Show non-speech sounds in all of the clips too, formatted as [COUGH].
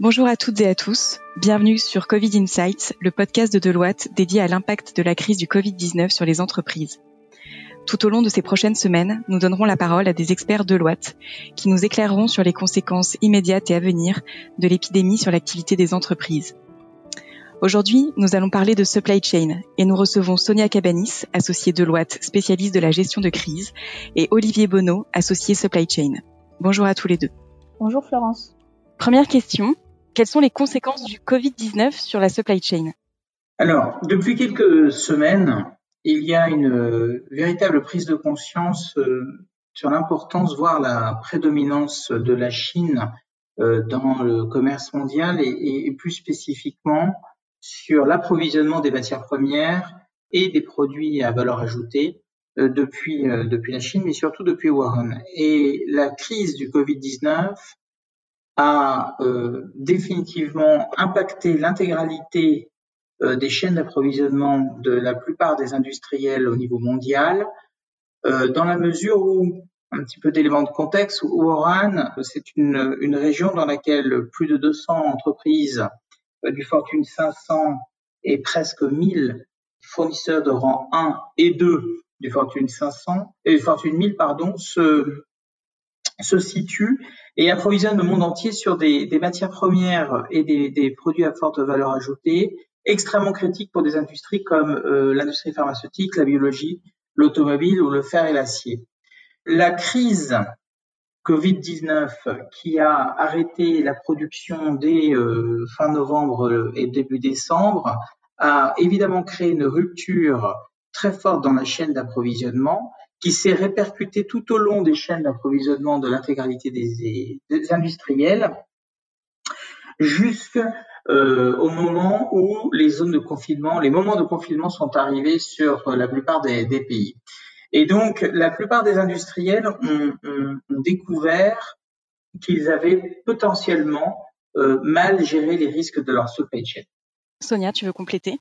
Bonjour à toutes et à tous. Bienvenue sur Covid Insights, le podcast de Deloitte dédié à l'impact de la crise du Covid-19 sur les entreprises. Tout au long de ces prochaines semaines, nous donnerons la parole à des experts Deloitte qui nous éclaireront sur les conséquences immédiates et à venir de l'épidémie sur l'activité des entreprises. Aujourd'hui, nous allons parler de supply chain et nous recevons Sonia Cabanis, associée Deloitte, spécialiste de la gestion de crise, et Olivier Bonneau, associé supply chain. Bonjour à tous les deux. Bonjour Florence. Première question, quelles sont les conséquences du Covid-19 sur la supply chain? Alors, depuis quelques semaines, il y a une euh, véritable prise de conscience euh, sur l'importance, voire la prédominance de la Chine euh, dans le commerce mondial et, plus spécifiquement sur l'approvisionnement des matières premières et des produits à valeur ajoutée depuis, depuis la Chine, mais surtout depuis Wuhan. Et la crise du Covid-19 a euh, définitivement impacté l'intégralité euh, des chaînes d'approvisionnement de la plupart des industriels au niveau mondial, euh, dans la mesure où, un petit peu d'éléments de contexte, Wuhan, c'est une, une région dans laquelle plus de 200 entreprises du Fortune 500 et presque 1000 fournisseurs de rang 1 et 2 du Fortune 500 et Fortune 1000 pardon se se situe et approvisionne le monde entier sur des, matières premières et des, des, produits à forte valeur ajoutée, extrêmement critiques pour des industries comme euh, l'industrie pharmaceutique, la biologie, l'automobile ou le fer et l'acier. La crise Covid-19 qui a arrêté la production dès euh, fin novembre et début décembre a évidemment créé une rupture très forte dans la chaîne d'approvisionnement qui s'est répercuté tout au long des chaînes d'approvisionnement de l'intégralité des, industriels, jusqu'au euh, moment où les zones de confinement, les moments de confinement sont arrivés sur la plupart des, pays. Et donc, la plupart des industriels ont, découvert qu'ils avaient potentiellement euh, mal géré les risques de leur supply chain. Sonia, tu veux compléter?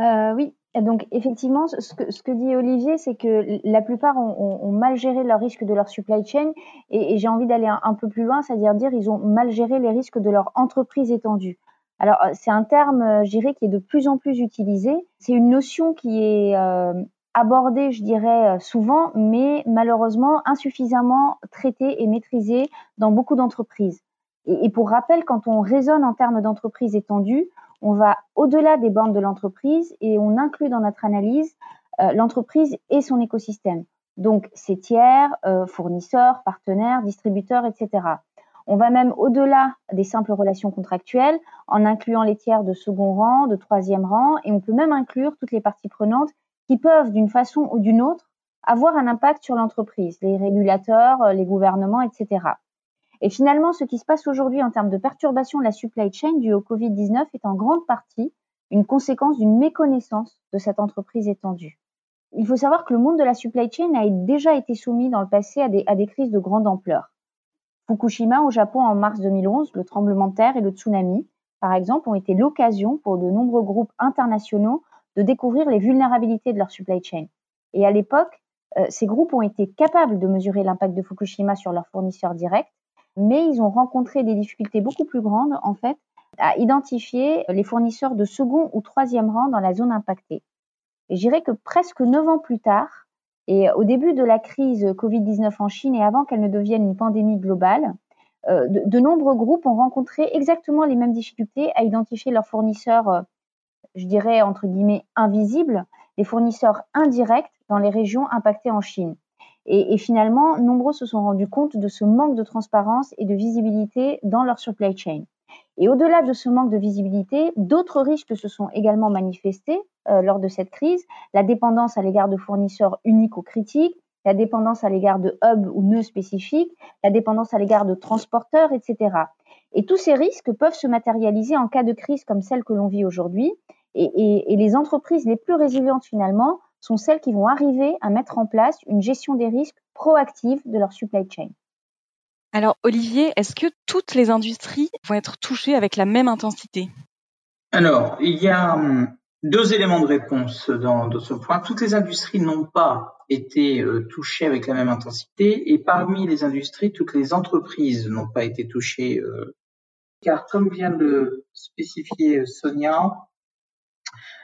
Euh, Oui, donc effectivement, ce que, dit Olivier, c'est que la plupart ont, mal géré leurs risques de leur supply chain et, j'ai envie d'aller un, peu plus loin, c'est-à-dire dire ils ont mal géré les risques de leur entreprise étendue. Alors euh, c'est un terme, euh, je dirais, qui est de plus en plus utilisé. C'est une notion qui est euh, abordée, je dirais, souvent, mais malheureusement insuffisamment traitée et maîtrisée dans beaucoup d'entreprises. Et, et pour rappel, quand on raisonne en termes d'entreprise étendue, on va au-delà des bornes de l'entreprise et on inclut dans notre analyse euh, l'entreprise et son écosystème. Donc, ses tiers, euh, fournisseurs, partenaires, distributeurs, etc. On va même au-delà des simples relations contractuelles en incluant les tiers de second rang, de troisième rang, et on peut même inclure toutes les parties prenantes qui peuvent, d'une façon ou d'une autre, avoir un impact sur l'entreprise, les régulateurs, les gouvernements, etc. Et finalement, ce qui se passe aujourd'hui en termes de perturbation de la supply chain due au Covid-19 est en grande partie une conséquence d'une méconnaissance de cette entreprise étendue. Il faut savoir que le monde de la supply chain a déjà été soumis dans le passé à des, crises de grande ampleur. Fukushima au Japon en mars 2011, le tremblement de terre et le tsunami, par exemple, ont été l'occasion pour de nombreux groupes internationaux de découvrir les vulnérabilités de leur supply chain. Et à l'époque, euh, ces groupes ont été capables de mesurer l'impact de Fukushima sur leurs fournisseurs directs mais ils ont rencontré des difficultés beaucoup plus grandes, en fait, à identifier les fournisseurs de second ou troisième rang dans la zone impactée. Et je dirais que presque neuf ans plus tard, et au début de la crise Covid-19 en Chine et avant qu'elle ne devienne une pandémie globale, euh, de, nombreux groupes ont rencontré exactement les mêmes difficultés à identifier leurs fournisseurs, euh, je dirais entre guillemets invisibles, les fournisseurs indirects dans les régions impactées en Chine. Et, finalement, nombreux se sont rendus compte de ce manque de transparence et de visibilité dans leur supply chain. Et au-delà de ce manque de visibilité, d'autres risques se sont également manifestés euh, lors de cette crise. La dépendance à l'égard de fournisseurs uniques ou critiques, la dépendance à l'égard de hubs ou nœuds spécifiques, la dépendance à l'égard de transporteurs, etc. Et tous ces risques peuvent se matérialiser en cas de crise comme celle que l'on vit aujourd'hui. et, les entreprises les plus résilientes finalement sont celles qui vont arriver à mettre en place une gestion des risques proactive de leur supply chain. Alors Olivier, est-ce que toutes les industries vont être touchées avec la même intensité? Alors, il y a hum, deux éléments de réponse dans, ce point. Toutes les industries n'ont pas été euh, touchées avec la même intensité et parmi les industries, toutes les entreprises n'ont pas été touchées euh, car comme vient de le spécifier Sonia,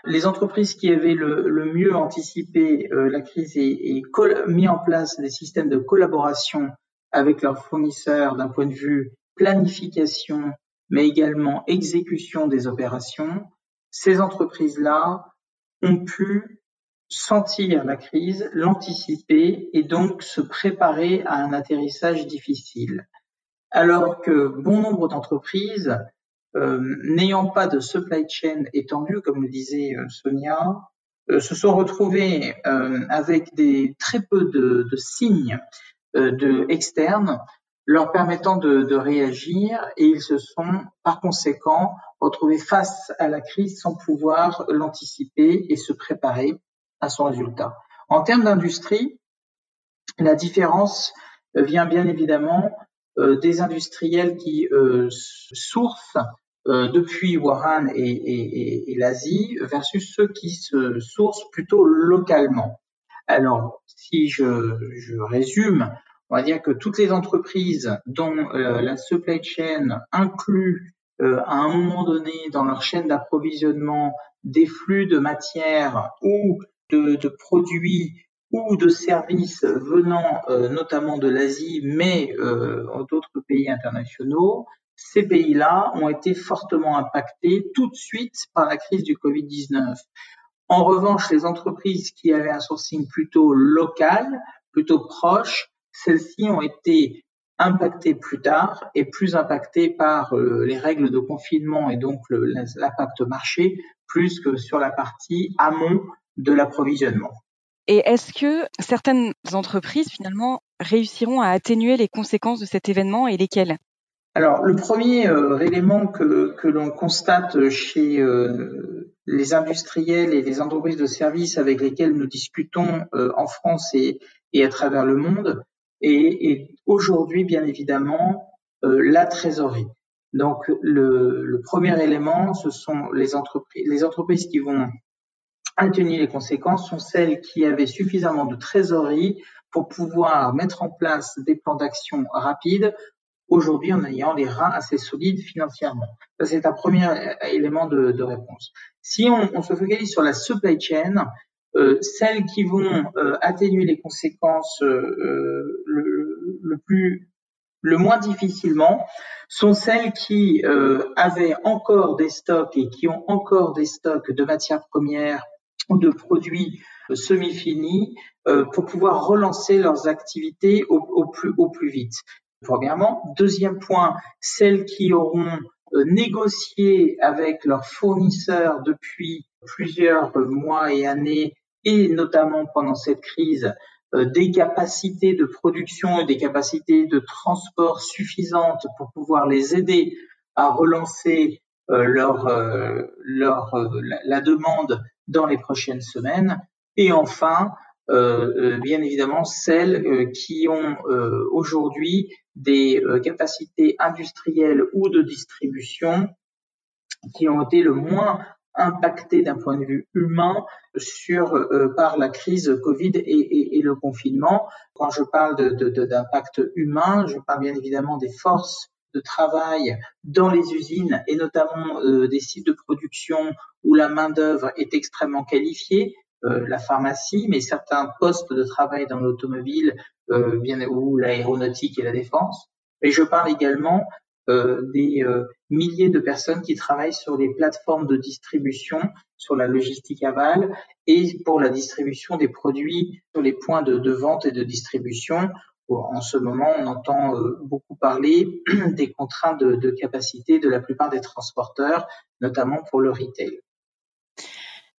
les entreprises qui avaient le, mieux anticipé euh, la crise et, mis en place des systèmes de collaboration avec leurs fournisseurs d'un point de vue planification, mais également exécution des opérations, ces entreprises-là ont pu sentir la crise, l'anticiper et donc se préparer à un atterrissage difficile. Alors que bon nombre d'entreprises, n'ayant pas de supply chain étendue, comme le disait euh, Sonia, euh, se sont retrouvées avec des très peu de, de signes de externes leur permettant de, de, réagir et ils se sont par conséquent retrouvés face à la crise sans pouvoir l'anticiper et se préparer à son résultat. En termes d'industrie, la différence vient bien évidemment euh, des industriels qui euh, sourcent euh, depuis Wuhan et, et, et l'Asie versus ceux qui se sourcent plutôt localement. Alors, si je, je résume, on va dire que toutes les entreprises dont euh, la supply chain inclut euh, à un moment donné dans leur chaîne d'approvisionnement des flux de matières ou de, de produits ou de services venant euh, notamment de l'Asie, mais d'autres pays internationaux, ces pays-là ont été fortement impactés tout de suite par la crise du Covid-19. En revanche, les entreprises qui avaient un sourcing plutôt local, plutôt proche, celles-ci ont été impactées plus tard et plus impactées par euh, les règles de confinement et donc l'impact marché plus que sur la partie amont de l'approvisionnement. Et est-ce que certaines entreprises finalement réussiront à atténuer les conséquences de cet événement et lesquelles? Alors, le premier euh, élément que, que l'on constate chez euh, les industriels et les entreprises de services avec lesquels nous discutons en France et, et, à travers le monde, et, et aujourd'hui, bien évidemment, euh, la trésorerie. Donc, le, le, premier élément, ce sont les entreprises. Les entreprises qui vont atténuer les conséquences sont celles qui avaient suffisamment de trésorerie pour pouvoir mettre en place des plans d'action rapides aujourd'hui en ayant les reins assez solides financièrement. Ça, c'est un premier élément de, réponse. Si on, se focalise sur la supply chain, euh, celles qui vont euh, atténuer les conséquences euh, le, moins difficilement sont celles qui avaient encore des stocks et qui ont encore des stocks de matières premières ou de produits semi-finis pour pouvoir relancer leurs activités au plus vite. Premièrement. Deuxième point, celles qui auront négocié avec leurs fournisseurs depuis plusieurs mois et années et notamment pendant cette crise euh, des capacités de production et des capacités de transport suffisantes pour pouvoir les aider à relancer euh, leur, euh, leur la, demande dans les prochaines semaines. Et enfin, bien évidemment, celles qui ont aujourd'hui des capacités industrielles ou de distribution qui ont été le moins impacté d'un point de vue humain sur euh, par la crise Covid et, et, et, le confinement. Quand je parle d'impact de, de, humain, je parle bien évidemment des forces de travail dans les usines et notamment euh, des sites de production où la main d'œuvre est extrêmement qualifiée, euh, la pharmacie, mais certains postes de travail dans l'automobile, bien ou l'aéronautique et la défense. Et je parle également euh, des euh, milliers de personnes qui travaillent sur les plateformes de distribution, sur la logistique aval et pour la distribution des produits sur les points de, vente et de distribution. En ce moment, on entend euh, beaucoup parler [CLEARS THROAT] des contraintes de, capacité de la plupart des transporteurs, notamment pour le retail.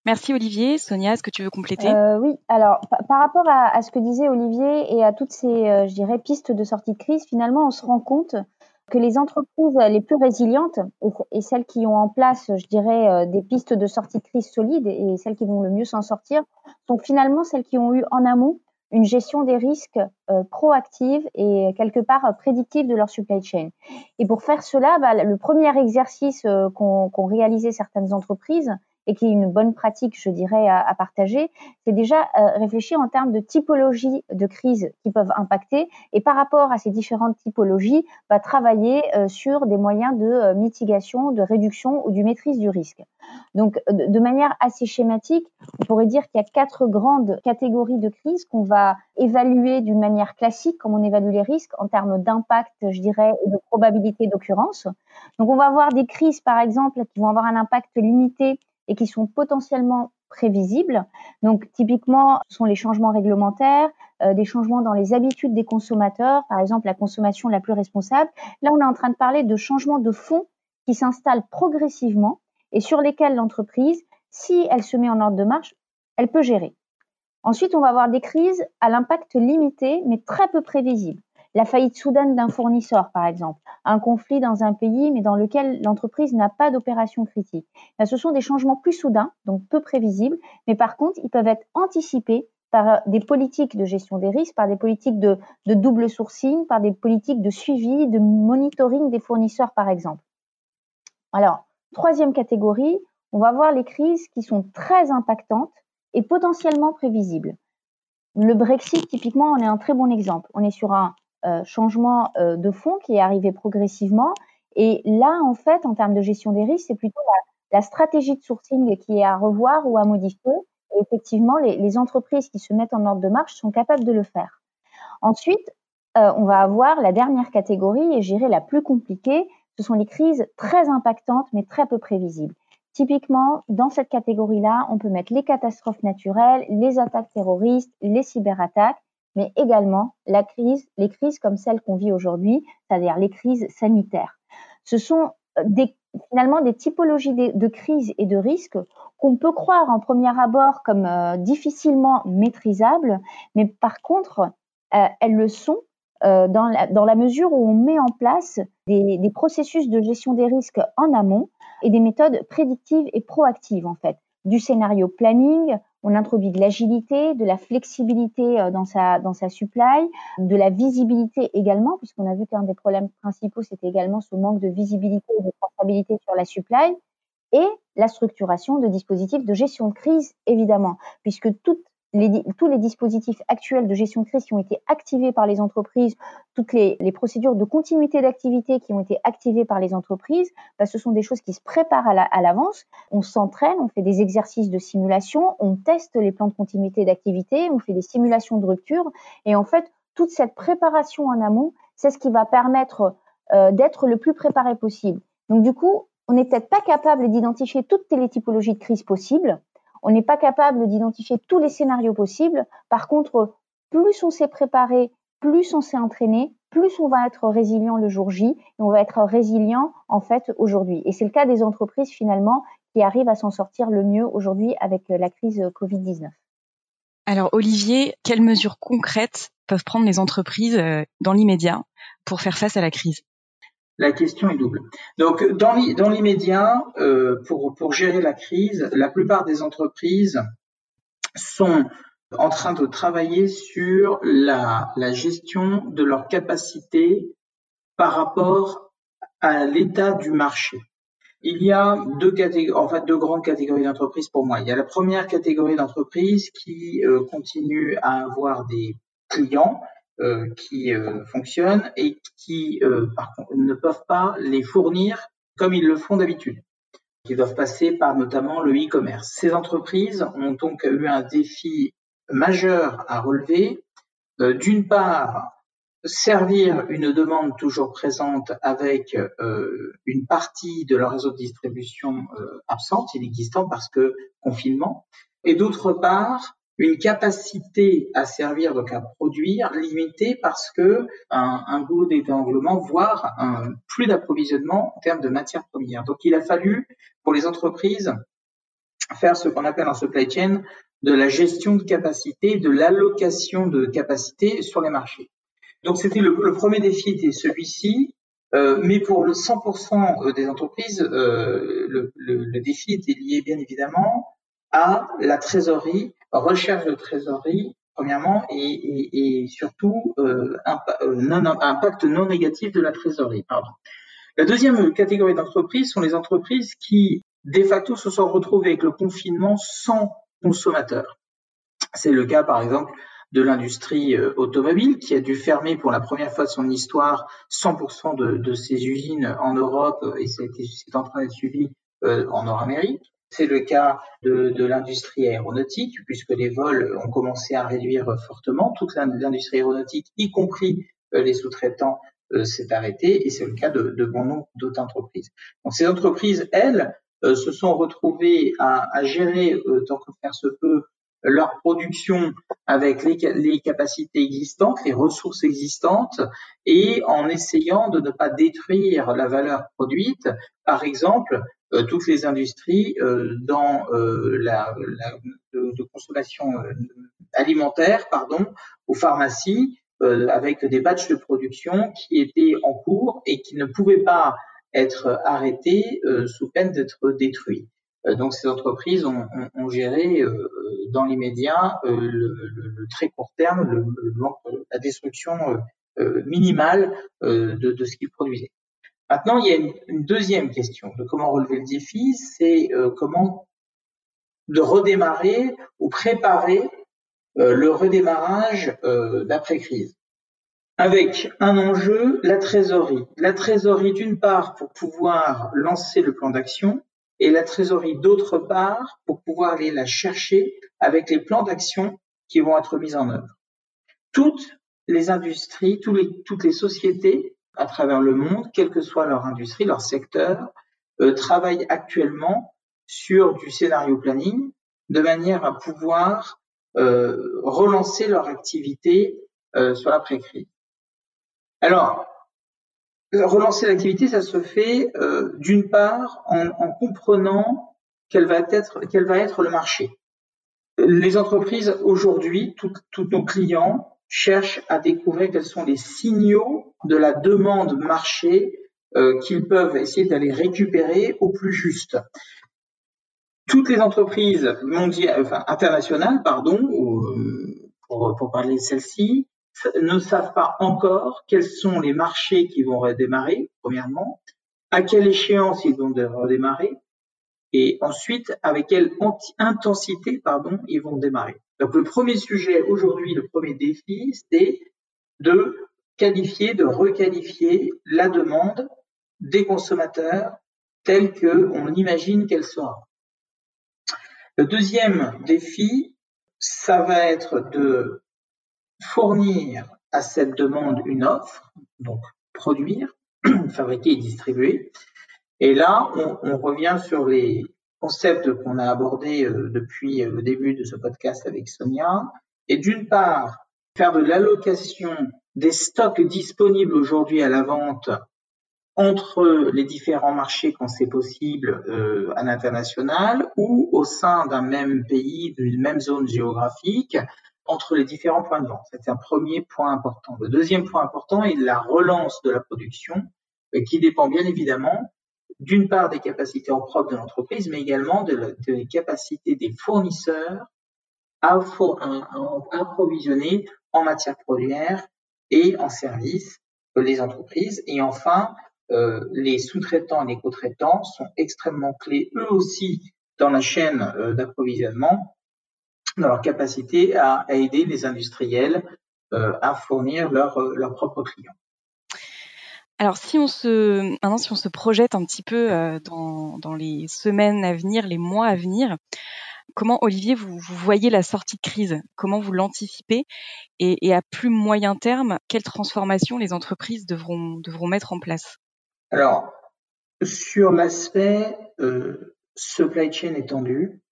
Merci Olivier. Sonia, est-ce que tu veux compléter? Euh, Oui, alors par rapport à, ce que disait Olivier et à toutes ces, euh, je dirais, pistes de sortie de crise, finalement, on se rend compte que les entreprises les plus résilientes et, celles qui ont en place, je dirais, euh, des pistes de sortie de crise solides et celles qui vont le mieux s'en sortir, sont finalement celles qui ont eu en amont une gestion des risques euh, proactive et quelque part prédictive de leur supply chain. Et pour faire cela, bah, le premier exercice qu'ont réalisé certaines entreprises et qui est une bonne pratique, je dirais, à, partager, c'est déjà euh, réfléchir en termes de typologie de crise qui peuvent impacter et par rapport à ces différentes typologies, bah, travailler euh, sur des moyens de euh, mitigation, de réduction ou du maîtrise du risque. Donc, de manière assez schématique, on pourrait dire qu'il y a quatre grandes catégories de crises qu'on va évaluer d'une manière classique, comme on évalue les risques, en termes d'impact, je dirais, et de probabilité d'occurrence. Donc, on va avoir des crises, par exemple, qui vont avoir un impact limité et qui sont potentiellement prévisibles. Donc typiquement, ce sont les changements réglementaires, euh, des changements dans les habitudes des consommateurs, par exemple la consommation la plus responsable. Là, on est en train de parler de changements de fonds qui s'installent progressivement et sur lesquels l'entreprise, si elle se met en ordre de marche, elle peut gérer. Ensuite, on va avoir des crises à l'impact limité mais très peu prévisible la faillite soudaine d'un fournisseur, par exemple, un conflit dans un pays, mais dans lequel l'entreprise n'a pas d'opération critique. ce sont des changements plus soudains, donc peu prévisibles, mais par contre, ils peuvent être anticipés par des politiques de gestion des risques, par des politiques de, double sourcing, par des politiques de suivi, de monitoring des fournisseurs, par exemple. Alors, troisième catégorie, on va voir les crises qui sont très impactantes et potentiellement prévisibles. Le Brexit, typiquement, on est un très bon exemple. On est sur un changement euh, de fonds qui est arrivé progressivement. Et là, en fait, en termes de gestion des risques, c'est plutôt la, stratégie de sourcing qui est à revoir ou à modifier. Et effectivement, les, entreprises qui se mettent en ordre de marche sont capables de le faire. Ensuite, euh, on va avoir la dernière catégorie, et j'irai la plus compliquée, ce sont les crises très impactantes mais très peu prévisibles. Typiquement, dans cette catégorie-là, on peut mettre les catastrophes naturelles, les attaques terroristes, les cyberattaques, mais également la crise, les crises comme celles qu'on vit aujourd'hui, c'est-à-dire les crises sanitaires. Ce sont euh, des, finalement des typologies de, crises et de risques qu'on peut croire en premier abord comme euh, difficilement maîtrisables, mais par contre, euh, elles le sont dans, la, mesure où on met en place des, des processus de gestion des risques en amont et des méthodes prédictives et proactives en fait du scénario planning, on introduit de l'agilité, de la flexibilité euh, dans sa, dans sa supply, de la visibilité également, puisqu'on a vu qu'un des problèmes principaux, c'était également ce manque de visibilité et de traçabilité sur la supply, et la structuration de dispositifs de gestion de crise, évidemment, puisque toutes tous les dispositifs actuels de gestion de crise qui ont été activés par les entreprises, toutes les, procédures de continuité d'activité qui ont été activées par les entreprises, bah, ce sont des choses qui se préparent à l'avance. on s'entraîne, on fait des exercices de simulation, on teste les plans de continuité d'activité, on fait des simulations de rupture. Et en fait, toute cette préparation en amont, c'est ce qui va permettre euh, d'être le plus préparé possible. Donc du coup, on n'est peut-être pas capable d'identifier toutes les typologies de crise possibles, on n'est pas capable d'identifier tous les scénarios possibles. Par contre, plus on s'est préparé, plus on s'est entraîné, plus on va être résilient le jour J et on va être résilient en fait aujourd'hui. Et c'est le cas des entreprises finalement qui arrivent à s'en sortir le mieux aujourd'hui avec euh, la crise Covid-19. Alors Olivier, quelles mesures concrètes peuvent prendre les entreprises euh, dans l'immédiat pour faire face à la crise? La question est double. Donc, dans l'immédiat, euh, pour, gérer la crise, la plupart des entreprises sont en train de travailler sur la, gestion de leur capacité par rapport à l'état du marché. Il y a deux catégories, en fait, deux grandes catégories d'entreprises pour moi. Il y a la première catégorie d'entreprises qui euh, continue à avoir des clients qui euh, fonctionnent et qui, euh, par ne peuvent pas les fournir comme ils le font d'habitude. Ils doivent passer par notamment le e-commerce. Ces entreprises ont donc eu un défi majeur à relever. D'une part, servir une demande toujours présente avec une partie de leur réseau de distribution absente, inexistant parce que confinement, et d'autre part, une capacité à servir, donc à produire, limitée parce que un, un goulot d'étanglement, voire un plus d'approvisionnement en termes de matières premières. Donc il a fallu pour les entreprises faire ce qu'on appelle en supply chain de la gestion de capacité, de l'allocation de capacité sur les marchés. Donc c'était le, premier défi était celui-ci, euh, mais pour le 100% des entreprises, euh, le, le, le, défi était lié bien évidemment à la trésorerie recherche de trésorerie, premièrement, et, surtout euh, euh impact non négatif de la trésorerie. La deuxième catégorie d'entreprises sont les entreprises qui de facto se sont retrouvés avec le confinement sans consommateurs. C'est le cas, par exemple, de l'industrie euh, automobile qui a dû fermer pour la première fois de son histoire 100% de, de, ses usines en Europe et c'est en train d'être suivi euh, en Nord-Amérique. C'est le cas de, l'industrie aéronautique puisque les vols ont commencé à réduire fortement. Toute l'industrie aéronautique, y compris euh, les sous-traitants, s'est arrêtée et c'est le cas de, bon nombre d'autres entreprises. Donc ces entreprises, elles, se sont retrouvées à, à gérer, tant que faire se peut, leur production avec les, les, capacités existantes, les ressources existantes, et en essayant de ne pas détruire la valeur produite. Par exemple, euh, toutes les industries euh, dans euh, la, la de, de, consommation alimentaire, pardon, aux pharmacies, avec des batchs de production qui étaient en cours et qui ne pouvaient pas être arrêtés sous peine d'être détruits. Euh, donc ces entreprises ont, ont, géré euh, dans l'immédiat euh, le, le, très court terme, le, la destruction minimale de, de, ce qu'ils produisaient. Maintenant, il y a une, une, deuxième question de comment relever le défi, c'est comment de redémarrer ou préparer le redémarrage d'après-crise avec un enjeu, la trésorerie. La trésorerie, d'une part, pour pouvoir lancer le plan d'action, et la trésorerie d'autre part pour pouvoir aller la chercher avec les plans d'action qui vont être mis en œuvre. Toutes les industries, toutes les sociétés à travers le monde, quelle que soit leur industrie, leur secteur, euh, travaillent actuellement sur du scénario planning de manière à pouvoir euh, relancer leur activité euh, sur l'après-crise. Alors, relancer l'activité, ça se fait euh, d'une part en, en comprenant quel va être quel va être le marché. Les entreprises aujourd'hui, tous nos clients cherchent à découvrir quels sont les signaux de la demande marché euh, qu'ils peuvent essayer d'aller récupérer au plus juste. Toutes les entreprises mondiales, enfin internationales, pardon, ou, euh, pour, pour parler de celles-ci, ne savent pas encore quels sont les marchés qui vont redémarrer, premièrement, à quelle échéance ils vont redémarrer, et ensuite avec quelle intensité pardon, ils vont démarrer. Donc le premier sujet aujourd'hui, le premier défi, c'est de qualifier, de requalifier la demande des consommateurs telle qu'on imagine qu'elle sera. Le deuxième défi, ça va être de fournir à cette demande une offre, donc produire, [CLEARS THROAT] fabriquer et distribuer. Et là, on, revient sur les concepts qu'on a abordés euh, depuis le début de ce podcast avec Sonia. Et d'une part, faire de l'allocation des stocks disponibles aujourd'hui à la vente entre les différents marchés quand c'est possible euh, à l'international ou au sein d'un même pays, d'une même zone géographique, entre les différents points de vente. C'est un premier point important. Le deuxième point important est la relance de la production, euh, qui dépend bien évidemment d'une part des capacités en propre de l'entreprise, mais également de, la, des capacités des fournisseurs à, approvisionner en matières premières et en services les entreprises. Et enfin, euh, les sous-traitants et les co-traitants sont extrêmement clés eux aussi dans la chaîne euh, d'approvisionnement dans leur capacité à, aider les industriels euh, à fournir leurs leur euh, propres clients. Alors si on se maintenant si on se projette un petit peu euh, dans, dans, les semaines à venir, les mois à venir, comment Olivier vous, vous voyez la sortie de crise? Comment vous l'anticipez? Et, et, à plus moyen terme, quelles transformations les entreprises devront devront mettre en place? Alors sur l'aspect euh, supply chain étendu, euh,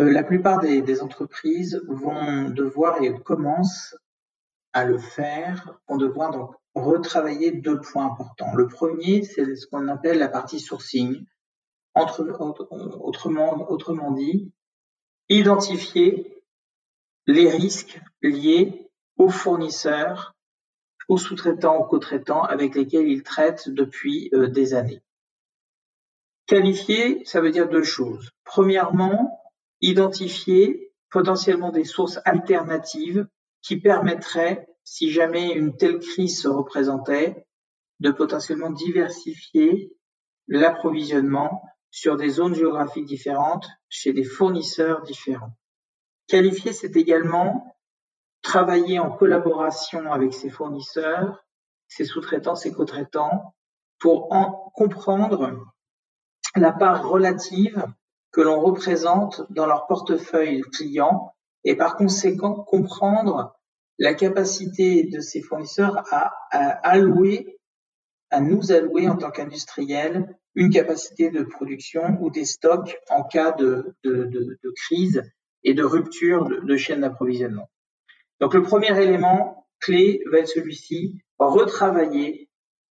la plupart des, entreprises vont devoir et commencent à le faire, vont devoir donc retravailler deux points importants. Le premier, c'est ce qu'on appelle la partie sourcing. Autrement dit, identifier les risques liés aux fournisseurs, aux sous-traitants, aux co-traitants avec lesquels ils traitent depuis euh, des années. Qualifier, ça veut dire deux choses. Premièrement, identifier potentiellement des sources alternatives qui permettraient, si jamais une telle crise se représentait, de potentiellement diversifier l'approvisionnement sur des zones géographiques différentes, chez des fournisseurs différents. Qualifier, c'est également travailler en collaboration avec ses fournisseurs, ses sous-traitants, ses co-traitants, pour en comprendre la part relative que l'on représente dans leur portefeuille client et par conséquent comprendre la capacité de ces fournisseurs à, allouer, à nous allouer en tant qu'industriels une capacité de production ou des stocks en cas de, crise et de rupture de, de chaîne d'approvisionnement. Donc le premier élément clé va être celui-ci, retravailler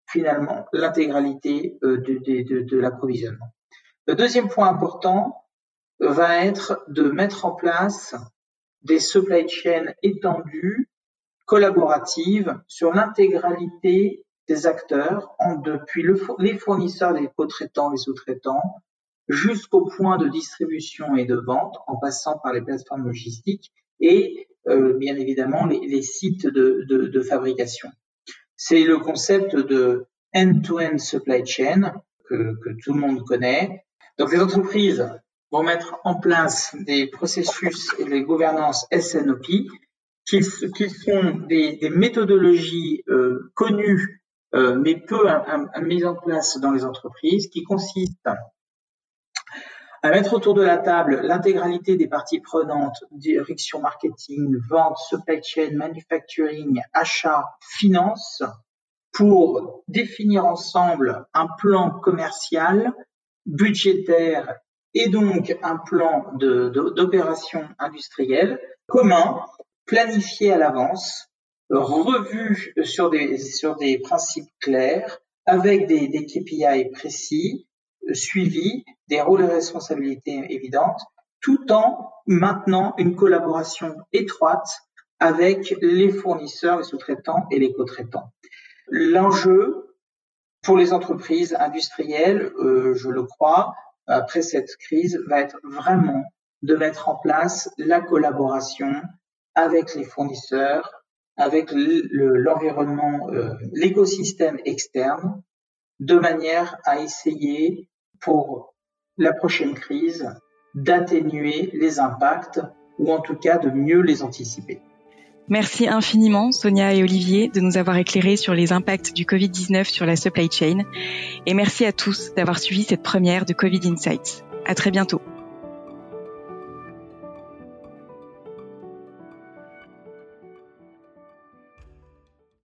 finalement l'intégralité euh, de l'approvisionnement. Le deuxième point important va être de mettre en place des supply chains étendues, collaboratives, sur l'intégralité des acteurs, depuis les fournisseurs, les co-traitants, les sous-traitants, jusqu'au point de distribution et de vente, en passant par les plateformes logistiques et euh, bien évidemment les, sites de, fabrication. C'est le concept de end-to-end supply chain que, que tout le monde connaît, donc les entreprises vont mettre en place des processus et des gouvernances SNOP qui, sont des, méthodologies euh, connues euh, mais peu mises en place dans les entreprises qui consistent à mettre autour de la table l'intégralité des parties prenantes, direction marketing, vente, supply chain, manufacturing, achat, finance, pour définir ensemble un plan commercial budgétaire et donc un plan d'opération industrielle commun, planifié à l'avance, revu sur des, sur des principes clairs, avec des, des KPI précis, suivis, des rôles et responsabilités évidentes, tout en maintenant une collaboration étroite avec les fournisseurs, les sous-traitants et les co-traitants. L'enjeu, pour les entreprises industrielles, euh, je le crois, après cette crise, va être vraiment de mettre en place la collaboration avec les fournisseurs, avec l'environnement, euh, l'écosystème externe, de manière à essayer pour la prochaine crise d'atténuer les impacts ou en tout cas de mieux les anticiper. Merci infiniment, Sonia et Olivier, de nous avoir éclairés sur les impacts du Covid-19 sur la supply chain. Et merci à tous d'avoir suivi cette première de Covid Insights. À très bientôt.